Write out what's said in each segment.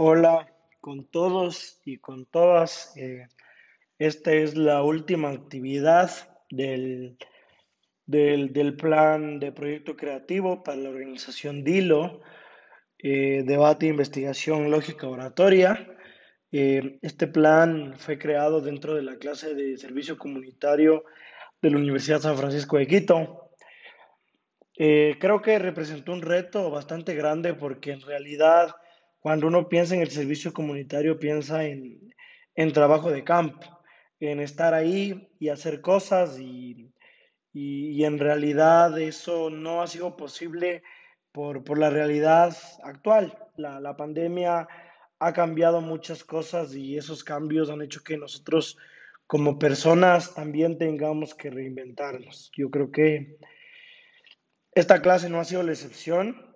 Hola con todos y con todas. eh, esta es la última actividad del, del, del plan de proyecto creativo para la organización DILO, eh, debate, investigación, lógica oratoria. Eh, este plan fue creado dentro de la clase de servicio comunitario de la Universidad San Francisco de Quito. Creo que representó un reto bastante grande porque en realidad cuando uno piensa en el servicio comunitario piensa en, en trabajo de campo, en estar ahí y hacer cosas y, y- en realidad eso no ha sido posible por, por la realidad actual. La, la pandemia ha cambiado muchas cosas y esos cambios han hecho que nosotros como personas también tengamos que reinventarnos. Yo creo que esta clase no ha sido la excepción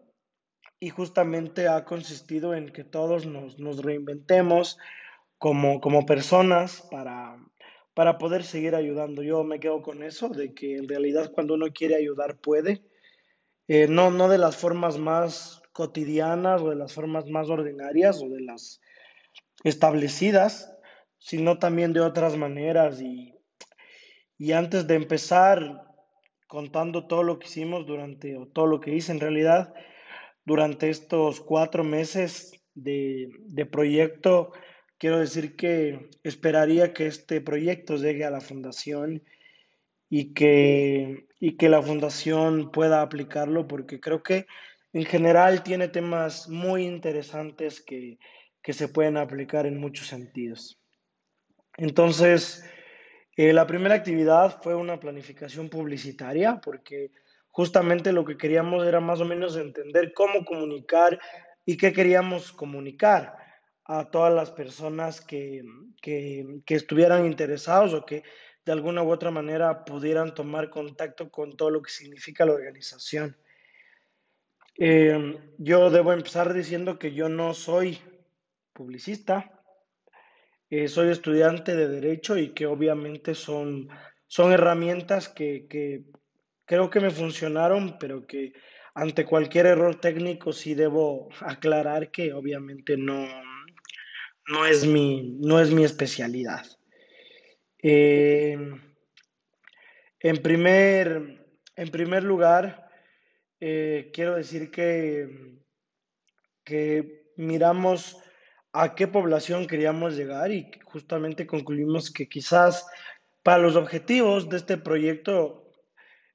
y justamente ha consistido en que todos nos, nos reinventemos como, como personas para, para poder seguir ayudando. Yo me quedo con eso, de que en realidad cuando uno quiere ayudar puede, Eh, no, no de las formas más cotidianas o de las formas más ordinarias o de las establecidas, sino también de otras maneras. Y, y antes de empezar contando todo lo que hicimos durante, o todo lo que hice en realidad, durante estos cuatro meses de, de proyecto, quiero decir que esperaría que este proyecto llegue a la fundación y que, y que la fundación pueda aplicarlo, porque creo que en general tiene temas muy interesantes que, que se pueden aplicar en muchos sentidos. Entonces, eh, la primera actividad fue una planificación publicitaria, porque justamente lo que queríamos era más o menos entender cómo comunicar y qué queríamos comunicar a todas las personas que, que, que estuvieran interesados o que de alguna u otra manera pudieran tomar contacto con todo lo que significa la organización. Eh, yo debo empezar diciendo que yo no soy publicista, eh, soy estudiante de Derecho y que obviamente son, son herramientas que, que creo que me funcionaron, pero que ante cualquier error técnico sí debo aclarar que obviamente no, no es mi, no es mi especialidad. Eh, en primer, en primer lugar, eh, quiero decir que, que miramos a qué población queríamos llegar y justamente concluimos que quizás para los objetivos de este proyecto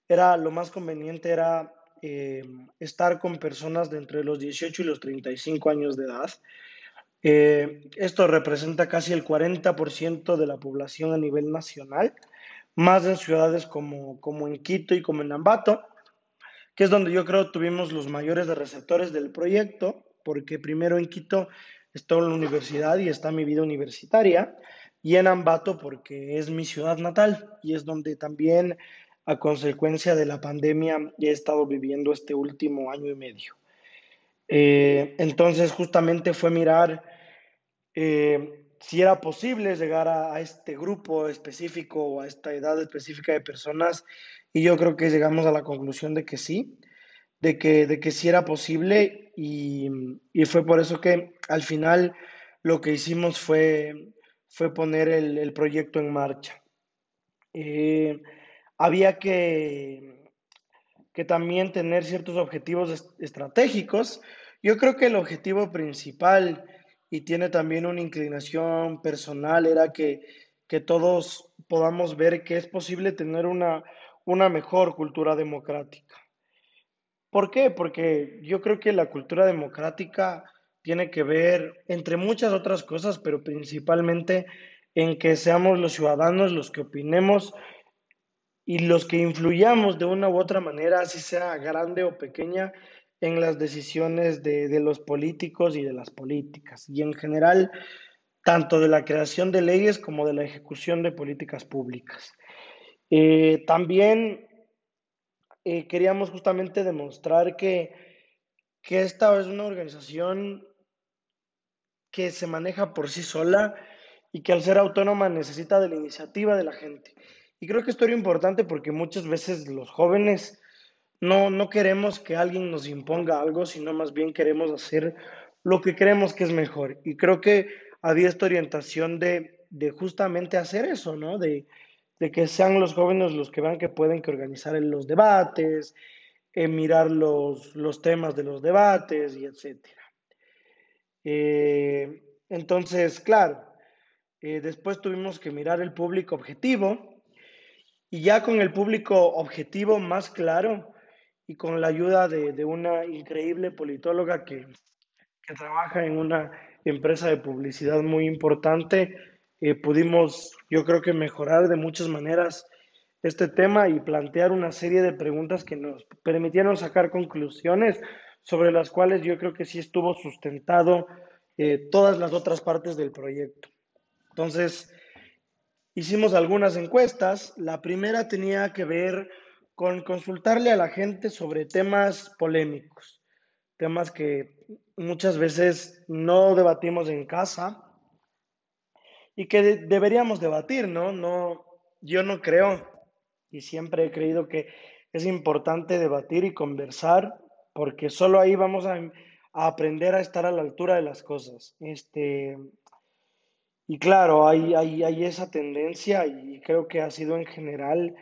era lo más conveniente era eh, estar con personas de entre los 18 y los 35 años de edad. Eh, esto representa casi el 40% de la población a nivel nacional, más en ciudades como, como en Quito y como en Ambato, que es donde yo creo tuvimos los mayores de receptores del proyecto, porque primero en Quito en la universidad y está mi vida universitaria, y en Ambato porque es mi ciudad natal y es donde también a consecuencia de la pandemia he estado viviendo este último año y medio. Eh, entonces justamente fue mirar eh, si era posible llegar a, este grupo específico o a esta edad específica de personas y yo creo que llegamos a la conclusión de que sí, de que, de que sí era posible y, y fue por eso que al final lo que hicimos fue, fue poner el, el proyecto en marcha. Eh, había que, que también tener ciertos objetivos es- estratégicos. Yo creo que el objetivo principal, y tiene también una inclinación personal, era que, que todos podamos ver que es posible tener una, una mejor cultura democrática. ¿Por qué? Porque yo creo que la cultura democrática tiene que ver, entre muchas otras cosas, pero principalmente en que seamos los ciudadanos los que opinemos y los que influyamos de una u otra manera, así sea grande o pequeña, en las decisiones de, de los políticos y de las políticas, y en general, tanto de la creación de leyes como de la ejecución de políticas públicas. Eh, también eh, queríamos justamente demostrar que, que esta es una organización que se maneja por sí sola y que al ser autónoma necesita de la iniciativa de la gente. Y creo que esto era importante porque muchas veces los jóvenes no, no queremos que alguien nos imponga algo, sino más bien queremos hacer lo que creemos que es mejor. Y creo que había esta orientación de, de justamente hacer eso, ¿no? De, de, que sean los jóvenes los que vean que pueden que organizar los debates, eh, mirar los, los, temas de los debates y etcétera. Eh, entonces, claro, eh, después tuvimos que mirar el público objetivo y ya con el público objetivo más claro y con la ayuda de, de una increíble politóloga que, que, trabaja en una empresa de publicidad muy importante, eh, pudimos, yo creo que mejorar de muchas maneras este tema y plantear una serie de preguntas que nos permitieron sacar conclusiones sobre las cuales yo creo que sí estuvo sustentado eh, todas las otras partes del proyecto. Entonces, hicimos algunas encuestas. La primera tenía que ver con consultarle a la gente sobre temas polémicos, temas que muchas veces no debatimos en casa y que de deberíamos debatir, ¿no? No, yo no creo y siempre he creído que es importante debatir y conversar porque solo ahí vamos a, a aprender a estar a la altura de las cosas. Este, y claro, hay, hay, hay esa tendencia y creo que ha sido en general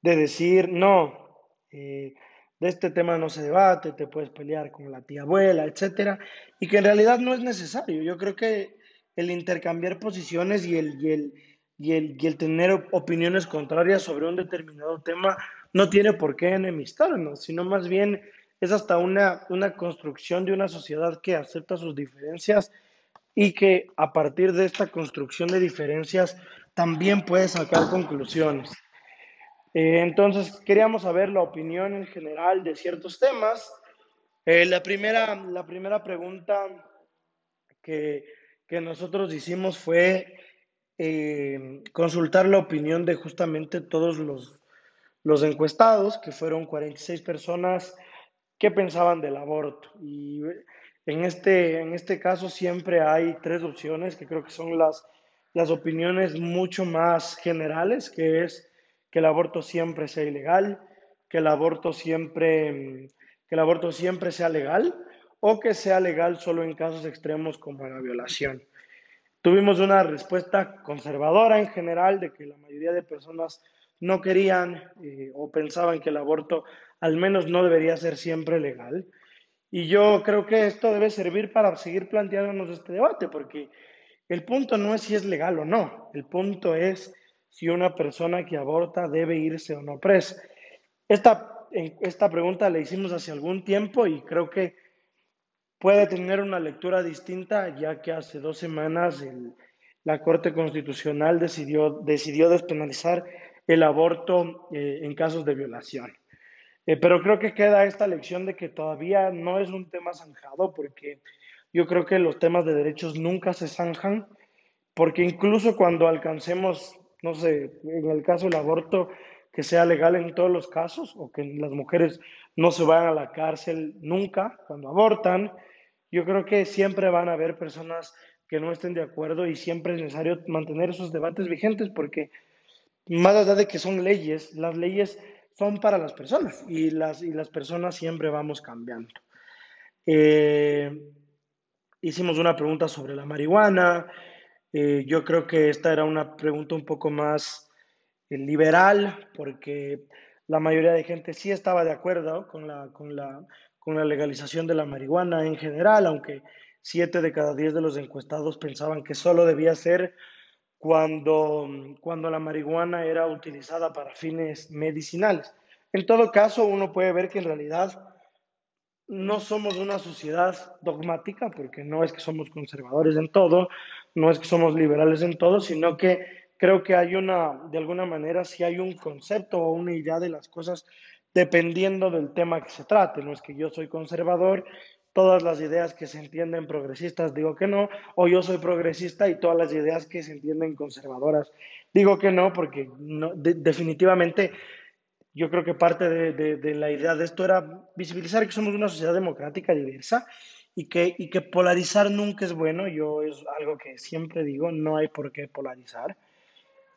de decir, no, eh, de este tema no se debate, te puedes pelear con la tía abuela, etcétera, y que en realidad no es necesario. Yo creo que el intercambiar posiciones y el, y el, y el, y el tener opiniones contrarias sobre un determinado tema no tiene por qué enemistarnos, sino más bien es hasta una, una construcción de una sociedad que acepta sus diferencias y que a partir de esta construcción de diferencias también puede sacar conclusiones. Eh, entonces, queríamos saber la opinión en general de ciertos temas. Eh, la, primera, la primera pregunta que, que nosotros hicimos fue eh, consultar la opinión de justamente todos los, los encuestados, que fueron 46 personas que pensaban del aborto. En este, en este caso siempre hay tres opciones que creo que son las, las opiniones mucho más generales, que es que el aborto siempre sea ilegal, que el aborto siempre, que el aborto siempre sea legal o que sea legal solo en casos extremos como la violación. Tuvimos una respuesta conservadora en general de que la mayoría de personas no querían eh, o pensaban que el aborto al menos no debería ser siempre legal. Y yo creo que esto debe servir para seguir planteándonos este debate, porque el punto no es si es legal o no, el punto es si una persona que aborta debe irse o no presa. Esta, esta pregunta la hicimos hace algún tiempo y creo que puede tener una lectura distinta, ya que hace dos semanas el, la Corte Constitucional decidió, decidió despenalizar el aborto eh, en casos de violación. Eh, pero creo que queda esta lección de que todavía no es un tema zanjado, porque yo creo que los temas de derechos nunca se zanjan, porque incluso cuando alcancemos, no sé, en el caso del aborto, que sea legal en todos los casos, o que las mujeres no se vayan a la cárcel nunca cuando abortan, yo creo que siempre van a haber personas que no estén de acuerdo y siempre es necesario mantener esos debates vigentes porque más allá de que son leyes, las leyes son para las personas y las, y las personas siempre vamos cambiando. Eh, hicimos una pregunta sobre la marihuana. Eh, yo creo que esta era una pregunta un poco más eh, liberal porque la mayoría de gente sí estaba de acuerdo con la, con, la, con la legalización de la marihuana en general, aunque siete de cada diez de los encuestados pensaban que solo debía ser cuando, cuando la marihuana era utilizada para fines medicinales. En todo caso, uno puede ver que en realidad no somos una sociedad dogmática, porque no es que somos conservadores en todo, no es que somos liberales en todo, sino que creo que hay una, de alguna manera, si hay un concepto o una idea de las cosas dependiendo del tema que se trate. No es que yo soy conservador todas las ideas que se entienden progresistas digo que no, o yo soy progresista y todas las ideas que se entienden conservadoras digo que no, porque no, definitivamente yo creo que parte de, la idea de esto era visibilizar que somos una sociedad democrática diversa y que, y que polarizar nunca es bueno, yo es algo que siempre digo, no hay por qué polarizar.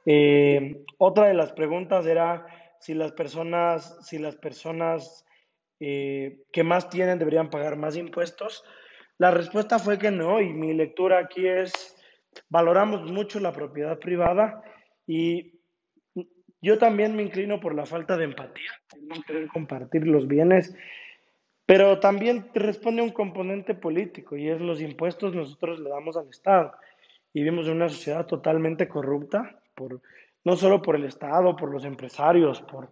Eh, otra de las preguntas era si las personas, si las personas eh, que más tienen deberían pagar más impuestos. La respuesta fue que no y mi lectura aquí es, valoramos mucho la propiedad privada y yo también me inclino por la falta de empatía, no querer compartir los bienes, pero también responde un componente político y es los impuestos nosotros le damos al Estado y vivimos en una sociedad totalmente corrupta, por, no solo por el Estado, por los empresarios, por,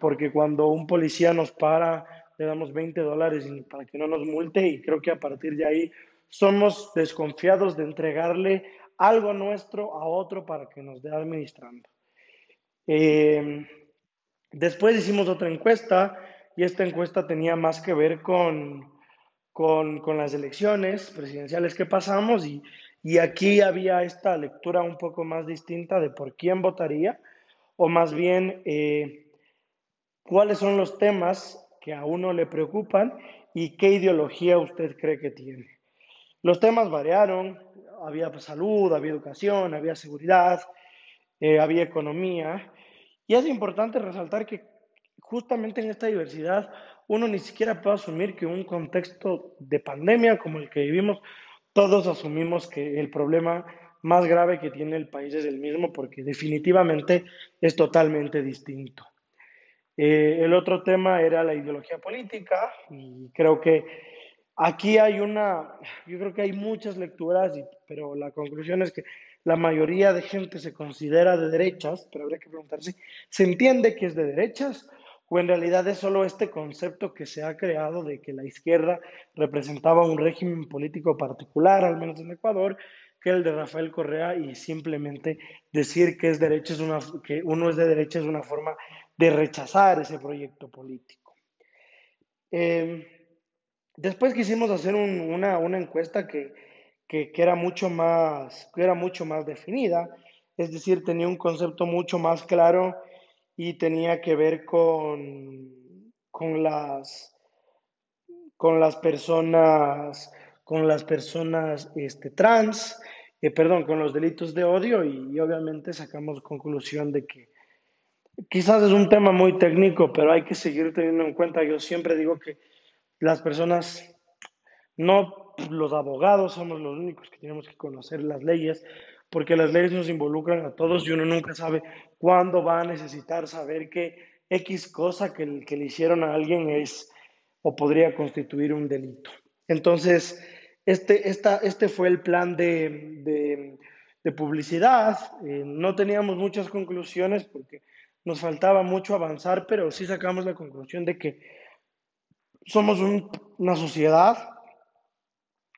porque cuando un policía nos para le damos 20 dólares para que no nos multe y creo que a partir de ahí somos desconfiados de entregarle algo nuestro a otro para que nos dé administrando. Eh, después hicimos otra encuesta y esta encuesta tenía más que ver con, con, las elecciones presidenciales que pasamos y, y aquí había esta lectura un poco más distinta de por quién votaría o más bien eh, cuáles son los temas que a uno le preocupan y qué ideología usted cree que tiene. Los temas variaron, había salud, había educación, había seguridad, eh, había economía. Y es importante resaltar que justamente en esta diversidad uno ni siquiera puede asumir que un contexto de pandemia como el que vivimos, todos asumimos que el problema más grave que tiene el país es el mismo porque definitivamente es totalmente distinto. Eh, el otro tema era la ideología política y creo que aquí hay una, yo creo que hay muchas lecturas, pero la conclusión es que la mayoría de gente se considera de derechas, pero habría que preguntarse, ¿se entiende que es de derechas? ¿O en realidad es solo este concepto que se ha creado de que la izquierda representaba un régimen político particular, al menos en Ecuador, que el de Rafael Correa y simplemente decir que es derecha es una que uno es de derecha es una forma de rechazar ese proyecto político. Eh, después quisimos hacer una, encuesta que, era mucho más, que era mucho más definida, es decir, tenía un concepto mucho más claro y tenía que ver con, con, las, con las personas, con las personas este, trans, eh, perdón, con los delitos de odio y obviamente sacamos conclusión de que quizás es un tema muy técnico, pero hay que seguir teniendo en cuenta. Yo siempre digo que las personas, no los abogados, somos los únicos que tenemos que conocer las leyes, porque las leyes nos involucran a todos y uno nunca sabe cuándo va a necesitar saber que X cosa que, que le hicieron a alguien es o podría constituir un delito. Entonces, este, esta, este fue el plan de, de, publicidad. Eh, no teníamos muchas conclusiones porque nos faltaba mucho avanzar, pero sí sacamos la conclusión de que somos una sociedad,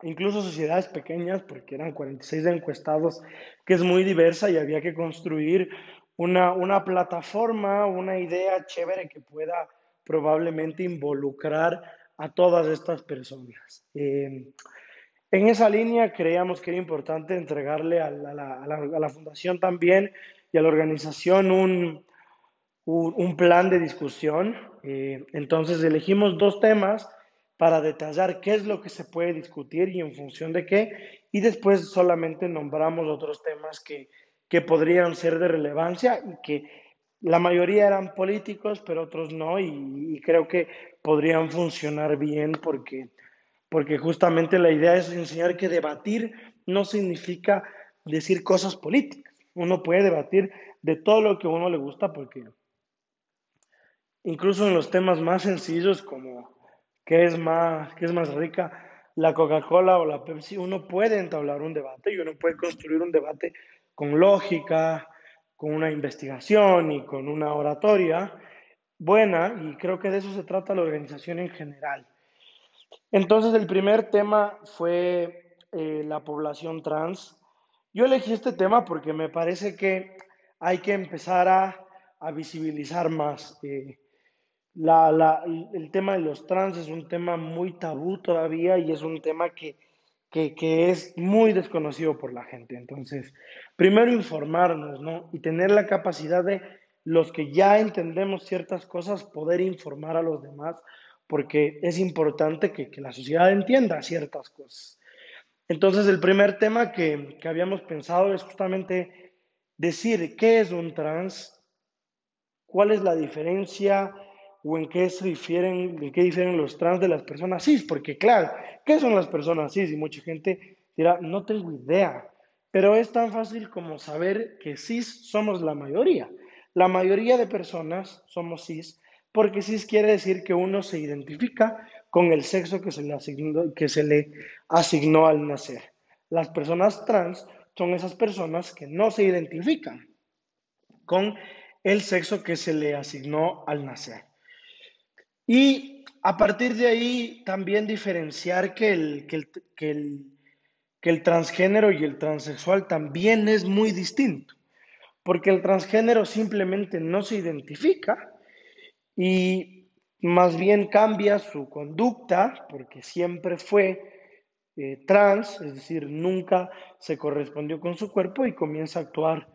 incluso sociedades pequeñas, porque eran 46 encuestados, que es muy diversa y había que construir una, una plataforma, una idea chévere que pueda probablemente involucrar a todas estas personas. Eh, en esa línea creíamos que era importante entregarle a la, a la fundación también y a la organización un, un, plan de discusión. Eh, entonces elegimos dos temas para detallar qué es lo que se puede discutir y en función de qué, y después solamente nombramos otros temas que, que podrían ser de relevancia y que la mayoría eran políticos, pero otros no, y, creo que podrían funcionar bien porque, porque justamente la idea es enseñar que debatir no significa decir cosas políticas. Uno puede debatir de todo lo que a uno le gusta porque incluso en los temas más sencillos como qué es más, qué es más rica, la Coca-Cola o la Pepsi, uno puede entablar un debate y uno puede construir un debate con lógica, con una investigación y con una oratoria buena y creo que de eso se trata la organización en general. Entonces el primer tema fue eh, la población trans. Yo elegí este tema porque me parece que hay que empezar a, a visibilizar más. Eh, la, la, el tema de los trans es un tema muy tabú todavía y es un tema que, que, que, es muy desconocido por la gente. Entonces, primero informarnos, ¿no? Y tener la capacidad de los que ya entendemos ciertas cosas, poder informar a los demás, porque es importante que, que la sociedad entienda ciertas cosas. Entonces, el primer tema que, que habíamos pensado es justamente decir qué es un trans, cuál es la diferencia, o en qué se difieren, en qué difieren los trans de las personas cis, porque claro, ¿qué son las personas cis? Y mucha gente dirá, no tengo idea, pero es tan fácil como saber que cis somos la mayoría. La mayoría de personas somos cis, porque cis quiere decir que uno se identifica con el sexo que se le asignó, que se le asignó al nacer. Las personas trans son esas personas que no se identifican con el sexo que se le asignó al nacer. Y a partir de ahí también diferenciar que el, que el, transgénero y el transexual también es muy distinto, porque el transgénero simplemente no se identifica y más bien cambia su conducta, porque siempre fue eh, trans, es decir, nunca se correspondió con su cuerpo y comienza a actuar,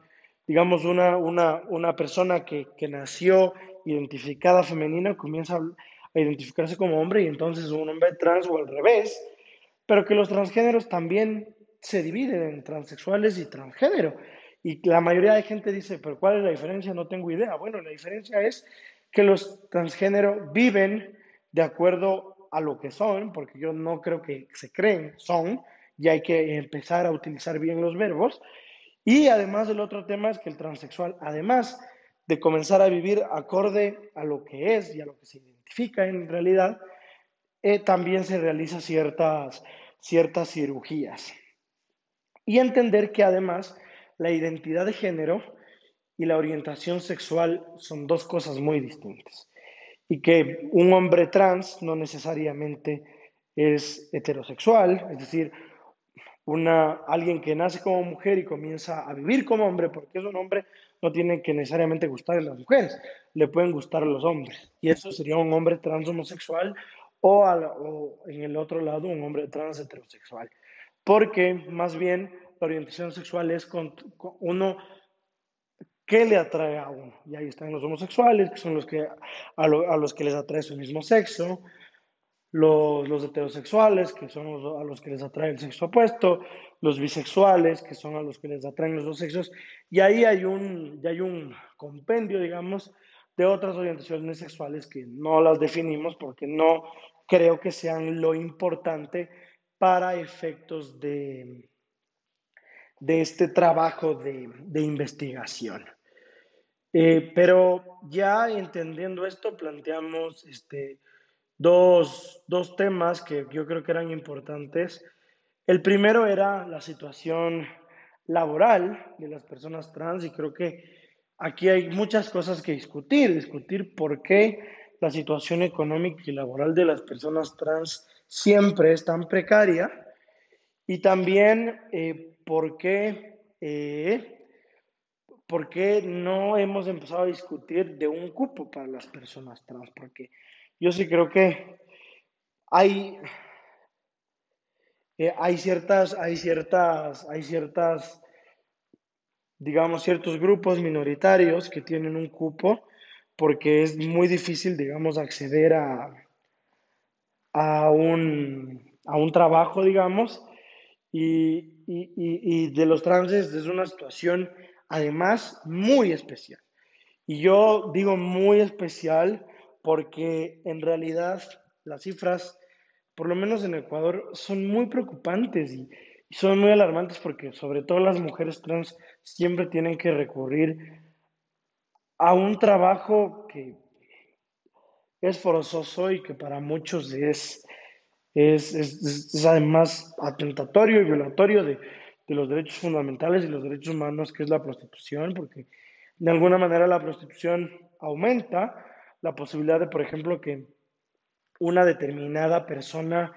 digamos, una, una, una persona que, que nació identificada femenina comienza a identificarse como hombre y entonces un hombre trans o al revés, pero que los transgéneros también se dividen en transexuales y transgénero. Y la mayoría de gente dice, pero ¿cuál es la diferencia? No tengo idea. Bueno, la diferencia es que los transgéneros viven de acuerdo a lo que son, porque yo no creo que se creen, son, y hay que empezar a utilizar bien los verbos. Y además el otro tema es que el transexual, además de comenzar a vivir acorde a lo que es y a lo que se identifica en realidad, eh, también se realiza ciertas, ciertas cirugías. Y entender que además la identidad de género y la orientación sexual son dos cosas muy distintas. Y que un hombre trans no necesariamente es heterosexual, es decir, una, alguien que nace como mujer y comienza a vivir como hombre porque es un hombre, no tiene que necesariamente gustar a las mujeres, le pueden gustar a los hombres. Y eso sería un hombre trans homosexual o, o en el otro lado un hombre trans heterosexual. Porque más bien la orientación sexual es con, uno qué le atrae a uno. Y ahí están los homosexuales, que son los que a, los que les atrae su mismo sexo, los, los heterosexuales, que son a los que les atrae el sexo opuesto, los bisexuales, que son a los que les atraen los dos sexos, y ahí hay un, hay un compendio, digamos, de otras orientaciones sexuales que no las definimos porque no creo que sean lo importante para efectos de, de este trabajo de, de investigación. Eh, pero ya entendiendo esto, planteamos este, dos, dos temas que yo creo que eran importantes. El primero era la situación laboral de las personas trans y creo que aquí hay muchas cosas que discutir, discutir por qué la situación económica y laboral de las personas trans siempre es tan precaria y también eh, por qué eh, ¿por qué no hemos empezado a discutir de un cupo para las personas trans? Porque yo sí creo que hay, hay ciertas, hay ciertas, hay ciertas, digamos, ciertos grupos minoritarios que tienen un cupo porque es muy difícil, digamos, acceder a, a, un, a un trabajo, digamos, y, y, y de los trans es una situación además muy especial. Y yo digo muy especial porque en realidad las cifras, por lo menos en Ecuador, son muy preocupantes y, son muy alarmantes porque sobre todo las mujeres trans siempre tienen que recurrir a un trabajo que es forzoso y que para muchos es, es, es además atentatorio y violatorio de, de los derechos fundamentales y los derechos humanos, que es la prostitución, porque de alguna manera la prostitución aumenta la posibilidad de, por ejemplo, que una determinada persona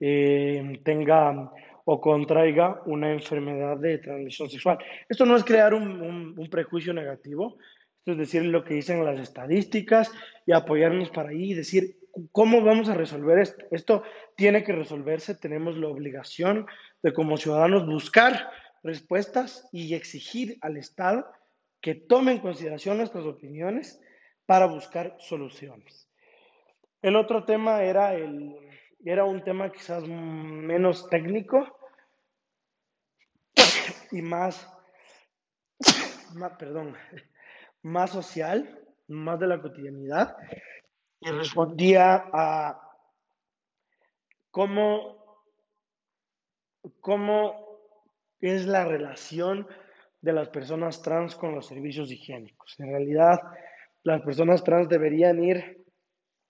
eh, tenga o contraiga una enfermedad de transmisión sexual. Esto no es crear un, un prejuicio negativo, esto es decir lo que dicen las estadísticas y apoyarnos para ahí y decir cómo vamos a resolver esto. Esto tiene que resolverse, tenemos la obligación de como ciudadanos buscar respuestas y exigir al Estado que tome en consideración nuestras opiniones para buscar soluciones. El otro tema era, el, era un tema quizás menos técnico y más, más, perdón, más social, más de la cotidianidad, y respondía a cómo, cómo es la relación de las personas trans con los servicios higiénicos. En realidad, las personas trans deberían ir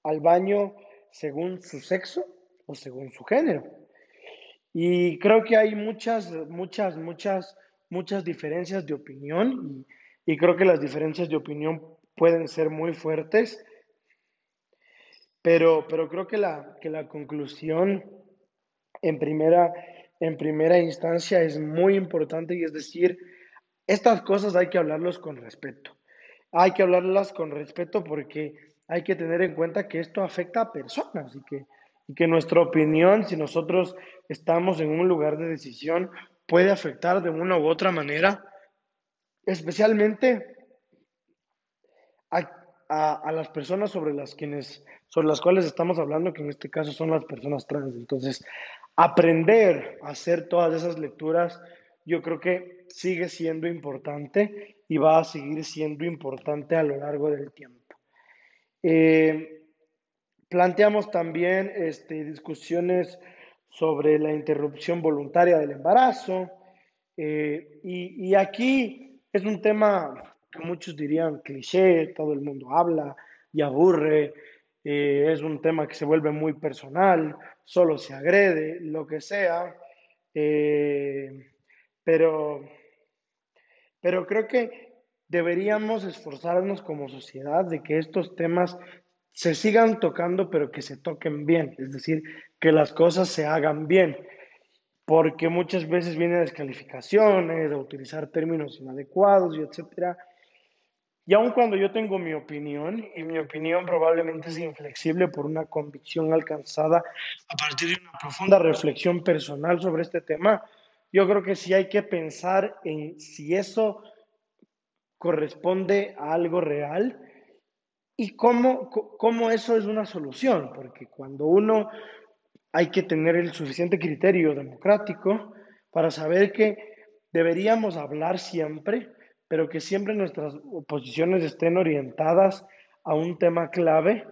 al baño según su sexo o según su género. Y creo que hay muchas, muchas, muchas, muchas diferencias de opinión y, creo que las diferencias de opinión pueden ser muy fuertes, pero, pero creo que la, que la conclusión en primera, en primera instancia es muy importante y es decir, estas cosas hay que hablarlos con respeto. Hay que hablarlas con respeto porque hay que tener en cuenta que esto afecta a personas y que, y que nuestra opinión, si nosotros estamos en un lugar de decisión, puede afectar de una u otra manera, especialmente a, a, a las personas sobre las, quienes, sobre las cuales estamos hablando, que en este caso son las personas trans. Entonces, aprender a hacer todas esas lecturas, yo creo que sigue siendo importante y va a seguir siendo importante a lo largo del tiempo. Eh, planteamos también este, discusiones sobre la interrupción voluntaria del embarazo eh, y, aquí es un tema que muchos dirían cliché, todo el mundo habla y aburre, eh, es un tema que se vuelve muy personal, solo se agrede, lo que sea, pero, pero creo que deberíamos esforzarnos como sociedad de que estos temas se sigan tocando, pero que se toquen bien, es decir, que las cosas se hagan bien, porque muchas veces vienen descalificaciones, a utilizar términos inadecuados y etcétera. Y aun cuando yo tengo mi opinión, y mi opinión probablemente es inflexible por una convicción alcanzada a partir de una profunda reflexión personal sobre este tema, yo creo que sí hay que pensar en si eso corresponde a algo real y cómo, cómo eso es una solución, porque cuando uno hay que tener el suficiente criterio democrático para saber que deberíamos hablar siempre pero que siempre nuestras posiciones estén orientadas a un tema clave.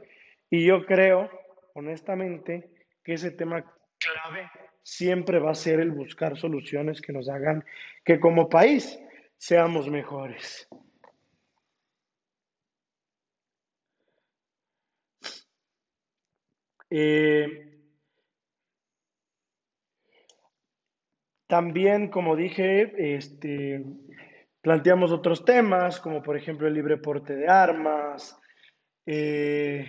Y yo creo, honestamente, que ese tema clave siempre va a ser el buscar soluciones que nos hagan que como país seamos mejores. Eh, también, como dije, este, Planteamos otros temas, como por ejemplo el libre porte de armas, eh,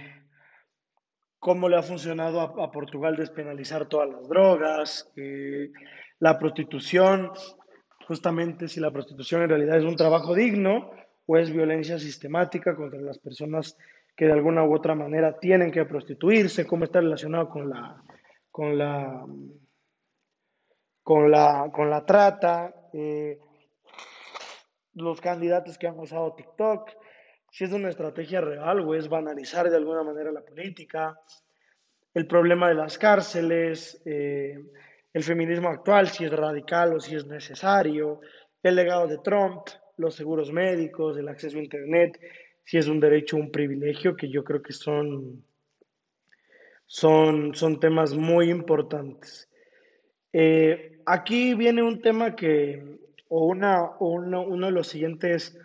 cómo le ha funcionado a, Portugal despenalizar todas las drogas, eh, la prostitución, justamente si la prostitución en realidad es un trabajo digno o es violencia sistemática contra las personas que de alguna u otra manera tienen que prostituirse, cómo está relacionado con la, con la, con la, con la trata. Eh, los candidatos que han usado TikTok, si es una estrategia real o es banalizar de alguna manera la política, el problema de las cárceles, eh, el feminismo actual, si es radical o si es necesario, el legado de Trump, los seguros médicos, el acceso a Internet, si es un derecho o un privilegio, que yo creo que son, son, son temas muy importantes. Eh, aquí viene un tema que o, una, uno, uno de los siguientes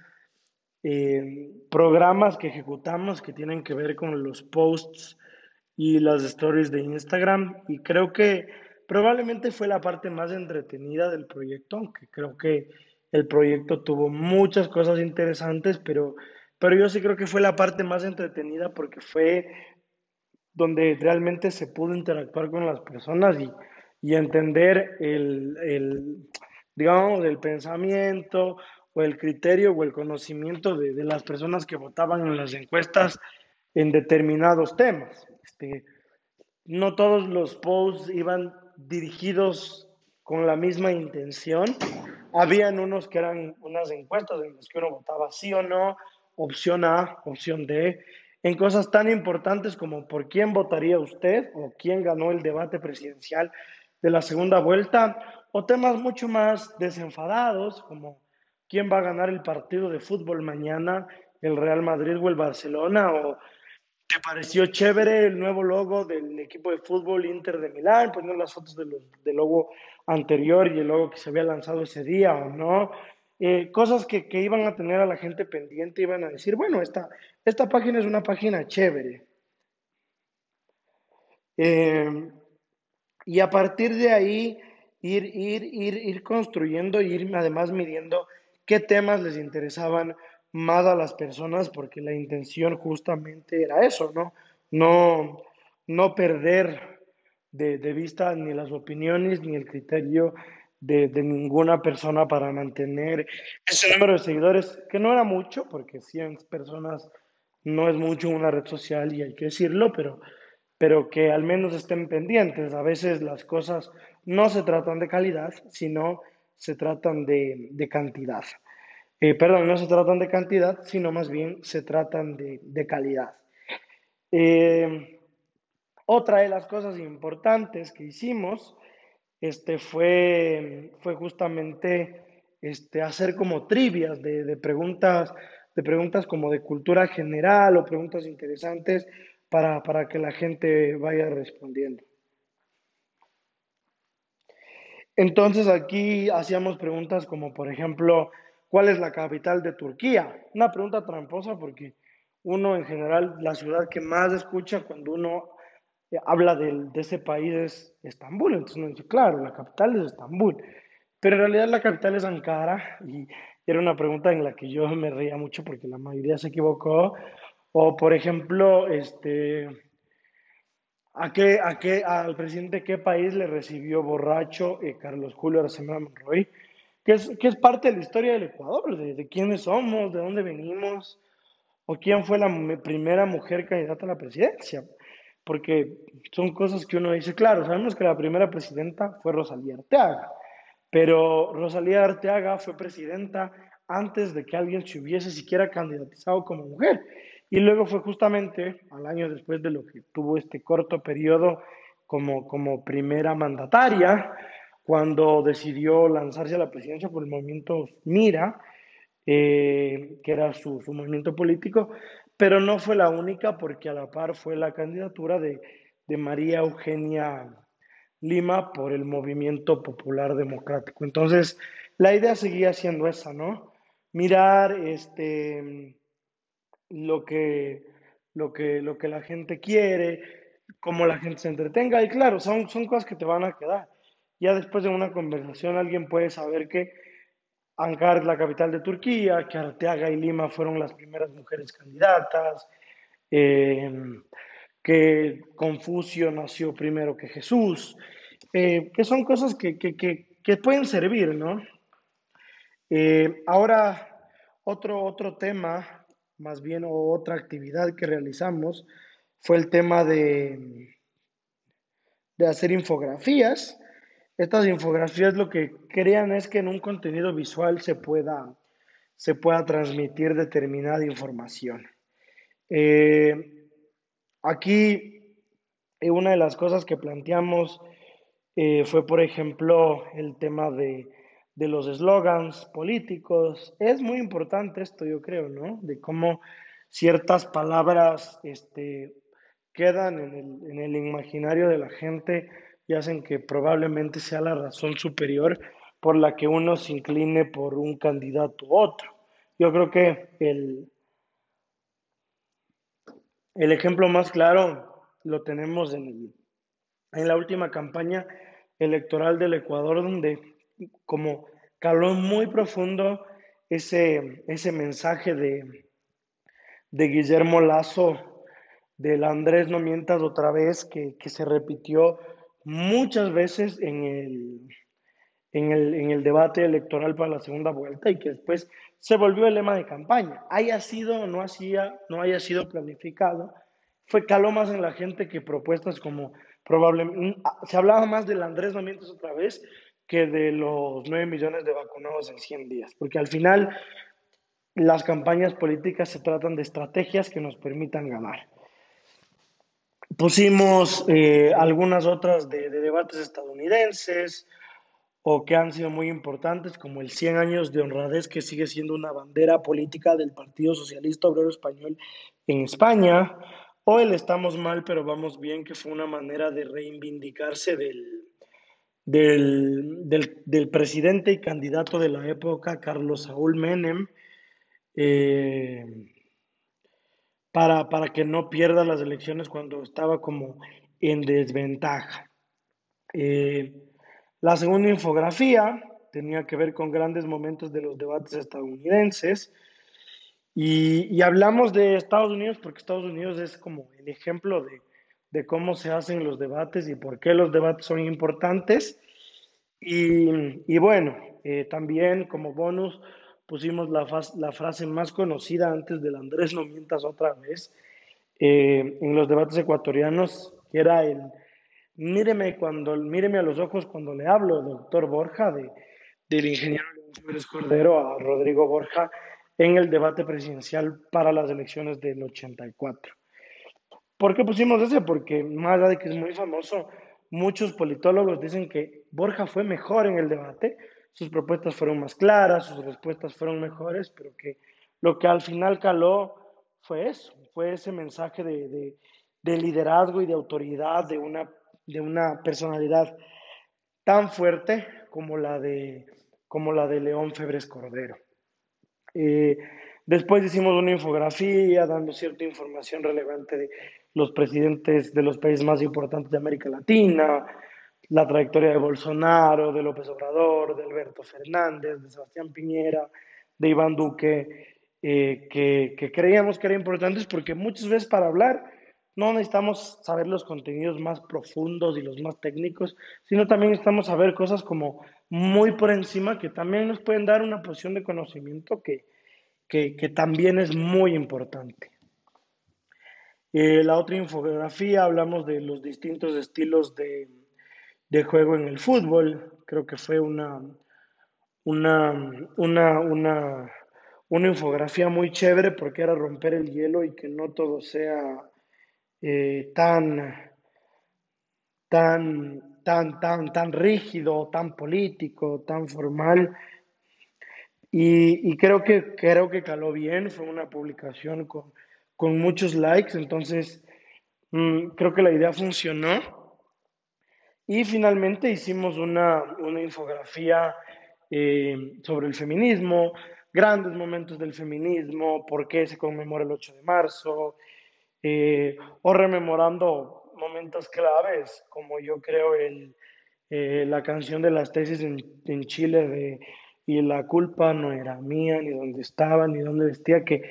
eh, programas que ejecutamos que tienen que ver con los posts y las stories de Instagram y creo que probablemente fue la parte más entretenida del proyecto, aunque creo que el proyecto tuvo muchas cosas interesantes, pero, pero yo sí creo que fue la parte más entretenida porque fue donde realmente se pudo interactuar con las personas y, y entender el, el, digamos, del pensamiento o el criterio o el conocimiento de, de, las personas que votaban en las encuestas en determinados temas. Este, no todos los posts iban dirigidos con la misma intención. Habían unos que eran unas encuestas en las que uno votaba sí o no, opción A, opción D, en cosas tan importantes como por quién votaría usted o quién ganó el debate presidencial de la segunda vuelta o temas mucho más desenfadados, como quién va a ganar el partido de fútbol mañana, el Real Madrid o el Barcelona, o ¿Te pareció chévere el nuevo logo del equipo de fútbol Inter de Milán? Poniendo las fotos del logo anterior y el logo que se había lanzado ese día o no. Eh, cosas que, iban a tener a la gente pendiente, iban a decir, bueno, esta, esta página es una página chévere. Eh, y a partir de ahí, ir, ir, ir, ir construyendo, ir además midiendo qué temas les interesaban más a las personas porque la intención justamente era eso, ¿no? No, no perder de, vista ni las opiniones ni el criterio de, ninguna persona para mantener ese número de seguidores, que no era mucho, porque 100 personas no es mucho una red social y hay que decirlo, pero, pero que al menos estén pendientes. A veces las cosas no se tratan de calidad, sino se tratan de, de cantidad. Eh, perdón, no se tratan de cantidad, sino más bien se tratan de, calidad. Eh, otra de las cosas importantes que hicimos este, fue, fue justamente este, hacer como trivias de, preguntas, de preguntas como de cultura general o preguntas interesantes para, para que la gente vaya respondiendo. Entonces aquí hacíamos preguntas como, por ejemplo, ¿Cuál es la capital de Turquía? Una pregunta tramposa porque uno en general, la ciudad que más escucha cuando uno eh, habla de, ese país es Estambul. Entonces uno dice, claro, la capital es Estambul. Pero en realidad la capital es Ankara y era una pregunta en la que yo me reía mucho porque la mayoría se equivocó. O por ejemplo, este, ¿a qué, a qué, al presidente de qué país le recibió borracho eh, Carlos Julio Arcemora Monroy? que es, que es parte de la historia del Ecuador, de, quiénes somos, de dónde venimos, o quién fue la primera mujer candidata a la presidencia. Porque son cosas que uno dice, claro, sabemos que la primera presidenta fue Rosalía Arteaga, pero Rosalía Arteaga fue presidenta antes de que alguien se hubiese siquiera candidatizado como mujer. Y luego fue justamente al año después de lo que tuvo este corto periodo como, como primera mandataria, cuando decidió lanzarse a la presidencia por el movimiento Mira, eh, que era su, movimiento político, pero no fue la única porque a la par fue la candidatura de, María Eugenia Lima por el movimiento popular democrático. Entonces, la idea seguía siendo esa, ¿no? Mirar este, lo, que, lo, que, lo que la gente quiere, cómo la gente se entretenga, y claro, son, son cosas que te van a quedar. Ya después de una conversación alguien puede saber que Ankara es la capital de Turquía, que Arteaga y Lima fueron las primeras mujeres candidatas, eh, que Confucio nació primero que Jesús, eh, que son cosas que, pueden servir, ¿no? Eh, ahora, otro, otro tema, más bien otra actividad que realizamos, fue el tema de, de hacer infografías estas infografías lo que crean es que en un contenido visual se pueda, se pueda transmitir determinada información. Eh, aquí eh, una de las cosas que planteamos eh, fue, por ejemplo, el tema de, los eslogans políticos. Es muy importante esto, yo creo, ¿no? De cómo ciertas palabras este, quedan en el, en el imaginario de la gente y hacen que probablemente sea la razón superior por la que uno se incline por un candidato u otro. Yo creo que el, el ejemplo más claro lo tenemos en, en la última campaña electoral del Ecuador, donde como caló muy profundo ese, ese mensaje de, de Guillermo Lazo, del Andrés no mientas otra vez, que, que se repitió muchas veces en el, en el, en el debate electoral para la segunda vuelta y que después se volvió el lema de campaña. Haya sido o no, no haya sido planificado, fue caló más en la gente que propuestas como probablemente, mm, se hablaba más del Andrés Nomientos otra vez que de los 9 millones de vacunados en 100 días, porque al final las campañas políticas se tratan de estrategias que nos permitan ganar. Pusimos eh, algunas otras de, debates estadounidenses o que han sido muy importantes, como el 100 años de honradez, que sigue siendo una bandera política del Partido Socialista Obrero Español en España, o el estamos mal pero vamos bien, que fue una manera de reivindicarse del, del, presidente y candidato de la época, Carlos Saúl Menem, eh, para, para, que no pierda las elecciones cuando estaba como en desventaja. Eh, la segunda infografía tenía que ver con grandes momentos de los debates estadounidenses. Y, hablamos de Estados Unidos porque Estados Unidos es como el ejemplo de, cómo se hacen los debates y por qué los debates son importantes. Y, bueno, eh, también como bonus pusimos la, la, frase más conocida antes del Andrés no mientas otra vez eh, en los debates ecuatorianos, que era el míreme, cuando, míreme a los ojos cuando le hablo, doctor Borja, de, del ingeniero León Cordero a Rodrigo Borja en el debate presidencial para las elecciones del 84. ¿Por qué pusimos ese? Porque más allá de que es muy famoso, muchos politólogos dicen que Borja fue mejor en el debate, sus propuestas fueron más claras, sus respuestas fueron mejores, pero que lo que al final caló fue eso, fue ese mensaje de, de liderazgo y de autoridad de una, de una personalidad tan fuerte como la de como la de León Febres Cordero. Eh, después hicimos una infografía dando cierta información relevante de los presidentes de los países más importantes de América Latina, la trayectoria de Bolsonaro, de López Obrador, de Alberto Fernández, de Sebastián Piñera, de Iván Duque, eh, que, que creíamos que eran importantes porque muchas veces para hablar no necesitamos saber los contenidos más profundos y los más técnicos, sino también necesitamos saber cosas como muy por encima que también nos pueden dar una posición de conocimiento que, también es muy importante. Eh, la otra infografía hablamos de los distintos estilos de, juego en el fútbol. Creo que fue una, una, una, una, una infografía muy chévere porque era romper el hielo y que no todo sea eh, tan, tan, tan, tan, tan rígido, tan político, tan formal. Y, creo, que, creo que caló bien, fue una publicación con, muchos likes, entonces mm, creo que la idea funcionó. Y finalmente hicimos una, infografía eh, sobre el feminismo, grandes momentos del feminismo, por qué se conmemora el 8 de marzo, eh, o rememorando momentos claves, como yo creo el, eh, la canción de las tesis en, en, Chile de y la culpa no era mía, ni dónde estaba, ni dónde vestía, que,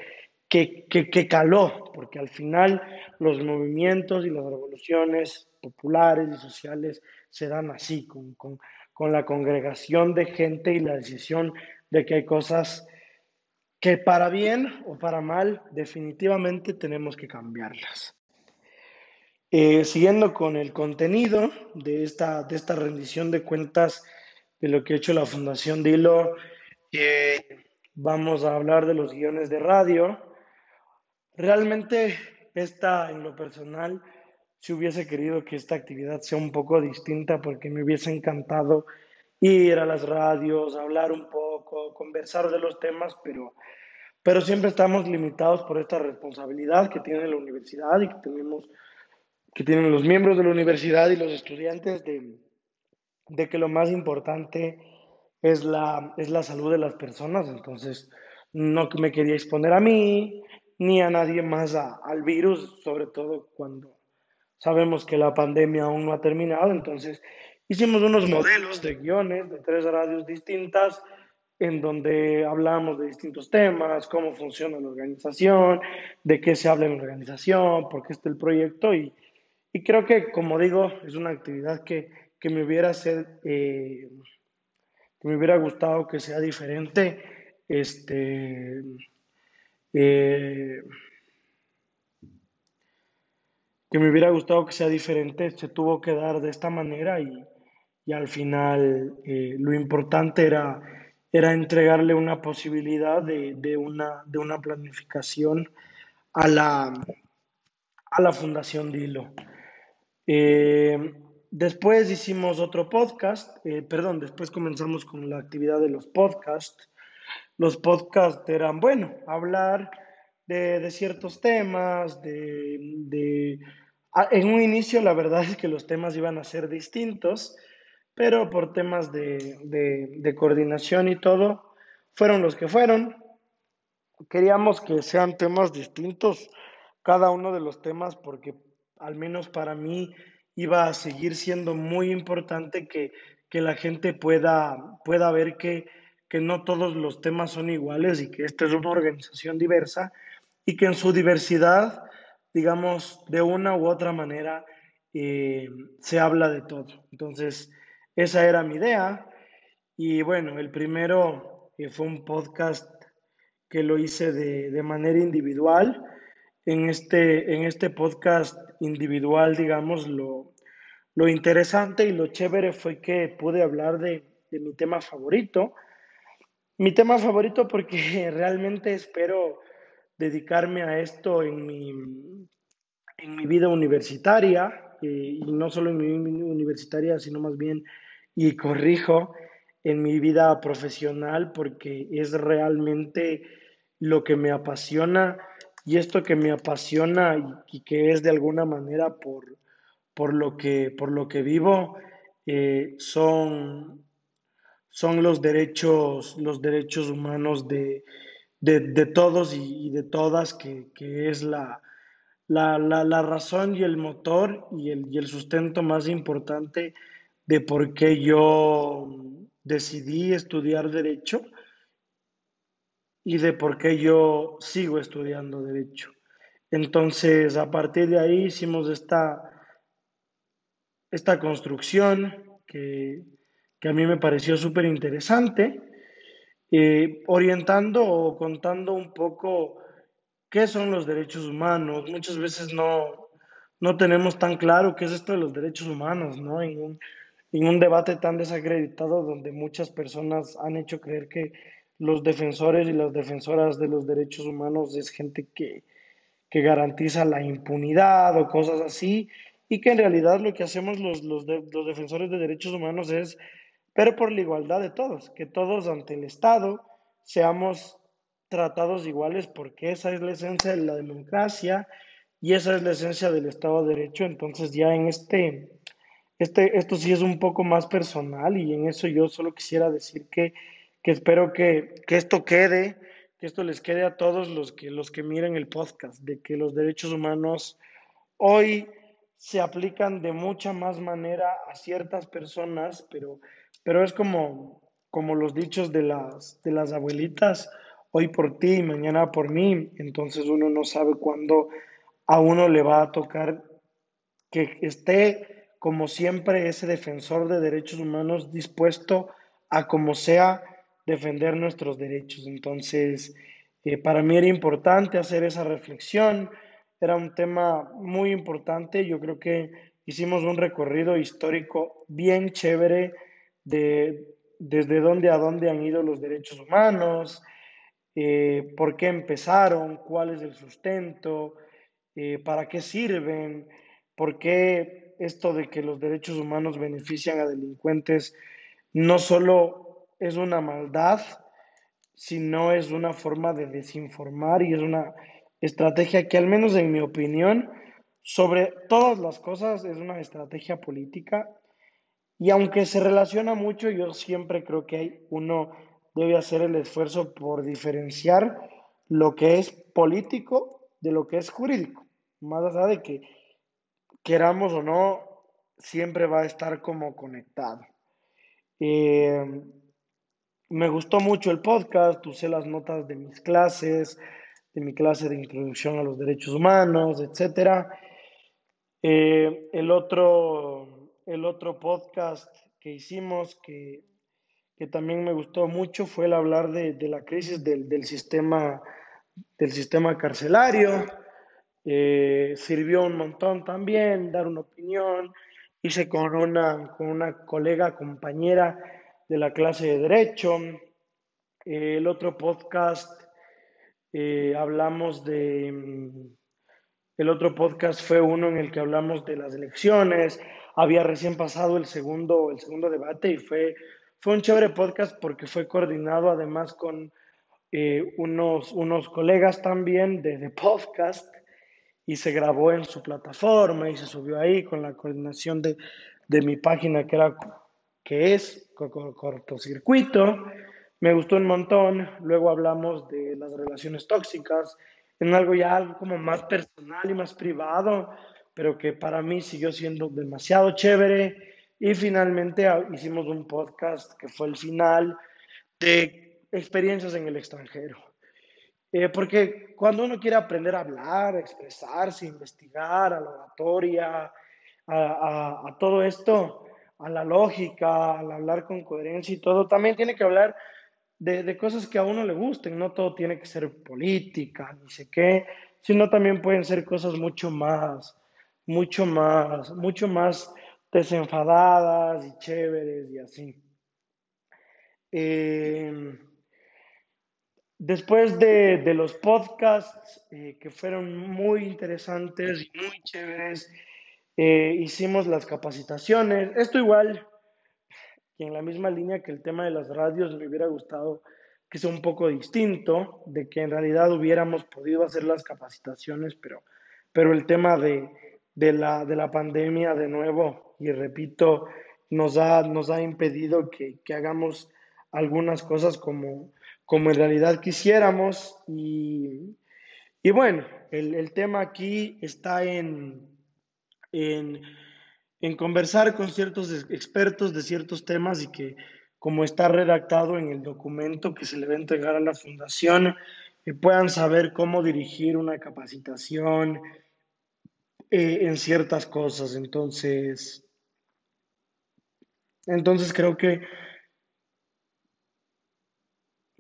que, que, que caló, porque al final los movimientos y las revoluciones populares y sociales se dan así, con, con, con la congregación de gente y la decisión de que hay cosas que para bien o para mal definitivamente tenemos que cambiarlas. Eh, siguiendo con el contenido de esta, de esta rendición de cuentas de lo que ha hecho la Fundación Dilo, eh, vamos a hablar de los guiones de radio. Realmente esta, en lo personal, si hubiese querido que esta actividad sea un poco distinta porque me hubiese encantado ir a las radios, hablar un poco, conversar de los temas, pero, pero siempre estamos limitados por esta responsabilidad que tiene la universidad y que tenemos que tienen los miembros de la universidad y los estudiantes de, de que lo más importante es la, es la salud de las personas. Entonces, no me quería exponer a mí ni a nadie más al virus, sobre todo cuando sabemos que la pandemia aún no ha terminado. Entonces, Hicimos unos modelos de guiones de tres radios distintas en donde hablamos de distintos temas, cómo funciona la organización, de qué se habla en la organización, por qué está el proyecto y, y creo que, como digo, es una actividad que, que me hubiera ser, eh, que me hubiera gustado que sea diferente. Este, eh, que me hubiera gustado que sea diferente, se tuvo que dar de esta manera y, y al final eh, lo importante era, era entregarle una posibilidad de, una, de una planificación a la, a la Fundación Dilo. Eh, después hicimos otro podcast, eh, perdón, después comenzamos con la actividad de los podcasts. Los podcasts eran, bueno, hablar de, ciertos temas, de, en un inicio la verdad es que los temas iban a ser distintos, pero por temas de, coordinación y todo, fueron los que fueron. Queríamos que sean temas distintos, cada uno de los temas, porque al menos para mí iba a seguir siendo muy importante que, la gente pueda, pueda ver que, que no todos los temas son iguales y que esta es una organización diversa y que en su diversidad, digamos, de una u otra manera, eh, se habla de todo. Entonces, esa era mi idea. Y bueno, el primero eh, fue un podcast que lo hice de, manera individual. En este, en este podcast individual, digamos, lo, lo interesante y lo chévere fue que pude hablar de, de mi tema favorito. Mi tema favorito porque realmente espero dedicarme a esto en mi, en mi vida universitaria, eh, y no solo en mi vida universitaria, sino más bien, y corrijo, en mi vida profesional, porque es realmente lo que me apasiona y esto que me apasiona y, que es de alguna manera por, por, lo, que, por lo que vivo, eh, son, son los derechos, los derechos humanos de, de, todos y, de todas, que, es la, la, razón y el motor y el, y el sustento más importante de por qué yo decidí estudiar derecho y de por qué yo sigo estudiando derecho. Entonces, a partir de ahí hicimos esta, esta construcción que, que a mí me pareció súper interesante eh, orientando o contando un poco qué son los derechos humanos. Muchas veces no, no tenemos tan claro qué es esto de los derechos humanos, ¿no? En un, en un debate tan desacreditado donde muchas personas han hecho creer que los defensores y las defensoras de los derechos humanos es gente que, que garantiza la impunidad o cosas así, y que en realidad lo que hacemos los, los, los defensores de derechos humanos es pero por la igualdad de todos, que todos ante el Estado seamos tratados iguales, porque esa es la esencia de la democracia y esa es la esencia del Estado de Derecho. Entonces ya en este, este, esto sí es un poco más personal y en eso yo solo quisiera decir que, que espero que, que esto quede, que esto les quede a todos los que, los que miren el podcast, de que los derechos humanos hoy se aplican de mucha más manera a ciertas personas, pero pero es como, como los dichos de las, de las abuelitas, hoy por ti mañana por mí. Entonces uno no sabe cuándo a uno le va a tocar que esté, como siempre, ese defensor de derechos humanos dispuesto a como sea defender nuestros derechos. Entonces, eh, para mí era importante hacer esa reflexión, era un tema muy importante, yo creo que hicimos un recorrido histórico bien chévere de desde dónde a dónde han ido los derechos humanos, eh, por qué empezaron, cuál es el sustento, eh, para qué sirven, por qué esto de que los derechos humanos benefician a delincuentes no solo es una maldad, sino es una forma de desinformar y es una estrategia que al menos en mi opinión, sobre todas las cosas, es una estrategia política y aunque se relaciona mucho, yo siempre creo que hay, uno debe hacer el esfuerzo por diferenciar lo que es político de lo que es jurídico. Más allá de que queramos o no, siempre va a estar como conectado. Eh, me gustó mucho el podcast, usé las notas de mis clases, de mi clase de introducción a los derechos humanos, etc. Eh, el otro el otro podcast que hicimos que, también me gustó mucho fue el hablar de, la crisis del, sistema, del sistema carcelario. Eh, sirvió un montón también dar una opinión. Hice con una, con una colega, compañera de la clase de Derecho. El otro podcast eh, hablamos de... El otro podcast fue uno en el que hablamos de las elecciones, había recién pasado el segundo, el segundo debate y fue, fue un chévere podcast porque fue coordinado además con eh, unos, unos colegas también de, de podcast y se grabó en su plataforma y se subió ahí con la coordinación de, de mi página que era que es cortocircuito. Me gustó un montón. Luego hablamos de las relaciones tóxicas en algo ya algo como más personal y más privado, pero que para mí siguió siendo demasiado chévere. Y finalmente ah, hicimos un podcast que fue el final de experiencias en el extranjero. Eh, porque cuando uno quiere aprender a hablar, a expresarse, investigar, a la oratoria, a, a, a todo esto, a la lógica, al hablar con coherencia y todo, también tiene que hablar de, de, cosas que a uno le gusten, no todo tiene que ser política, ni sé qué, sino también pueden ser cosas mucho más, mucho más, mucho más desenfadadas y chéveres y así. Eh, después de, de, los podcasts eh, que fueron muy interesantes y muy chéveres, eh, hicimos las capacitaciones. Esto igual, que en la misma línea que el tema de las radios, me hubiera gustado que sea un poco distinto, de que en realidad hubiéramos podido hacer las capacitaciones, pero, pero el tema de, de, la, de la pandemia de nuevo, y repito, nos ha, nos ha impedido que, que hagamos algunas cosas como, como en realidad quisiéramos. Y, y bueno, el, el tema aquí está en, en, conversar con ciertos expertos de ciertos temas y que como está redactado en el documento que se le va a entregar a la fundación, que puedan saber cómo dirigir una capacitación eh, en ciertas cosas. Entonces, entonces creo que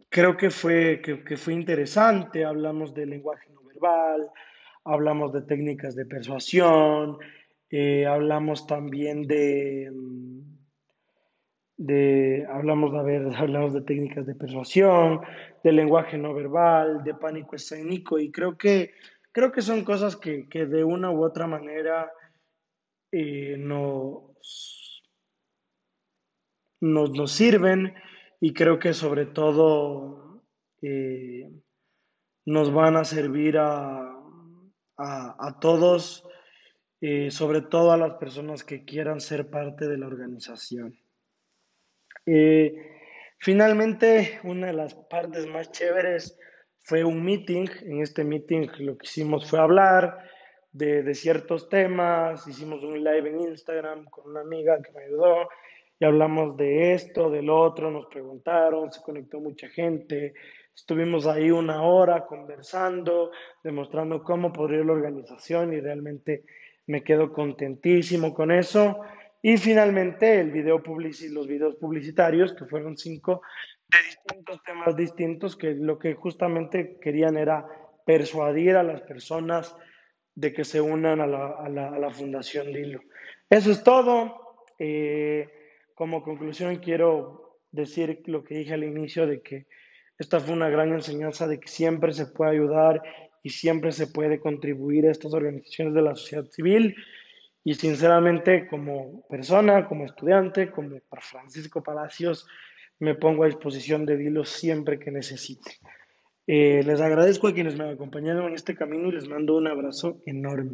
creo que fue, que, fue interesante. Hablamos del lenguaje no verbal, hablamos de técnicas de persuasión, eh, hablamos también de, mm, de hablamos, a hablamos de técnicas de persuasión, de lenguaje no verbal, de pánico escénico, y creo que, creo que son cosas que, que de una u otra manera eh, nos, nos, nos, sirven y creo que sobre todo eh, nos van a servir a, a, a todos eh, sobre todo a las personas que quieran ser parte de la organización. Eh, finalmente, una de las partes más chéveres fue un meeting. En este meeting lo que hicimos fue hablar de, de ciertos temas, hicimos un live en Instagram con una amiga que me ayudó y hablamos de esto, del otro, nos preguntaron, se conectó mucha gente, estuvimos ahí una hora conversando, demostrando cómo podría la organización y realmente me quedo contentísimo con eso. Y finalmente el video publici los videos publicitarios, que fueron cinco, de distintos temas distintos, que lo que justamente querían era persuadir a las personas de que se unan a la, a la, Fundación Lilo. Eso es todo. Eh, como conclusión quiero decir lo que dije al inicio, de que esta fue una gran enseñanza de que siempre se puede ayudar y siempre se puede contribuir a estas organizaciones de la sociedad civil. Y sinceramente, como persona, como estudiante, como Francisco Palacios, me pongo a disposición de Dilo siempre que necesite. Eh, les agradezco a quienes me acompañaron en este camino y les mando un abrazo enorme.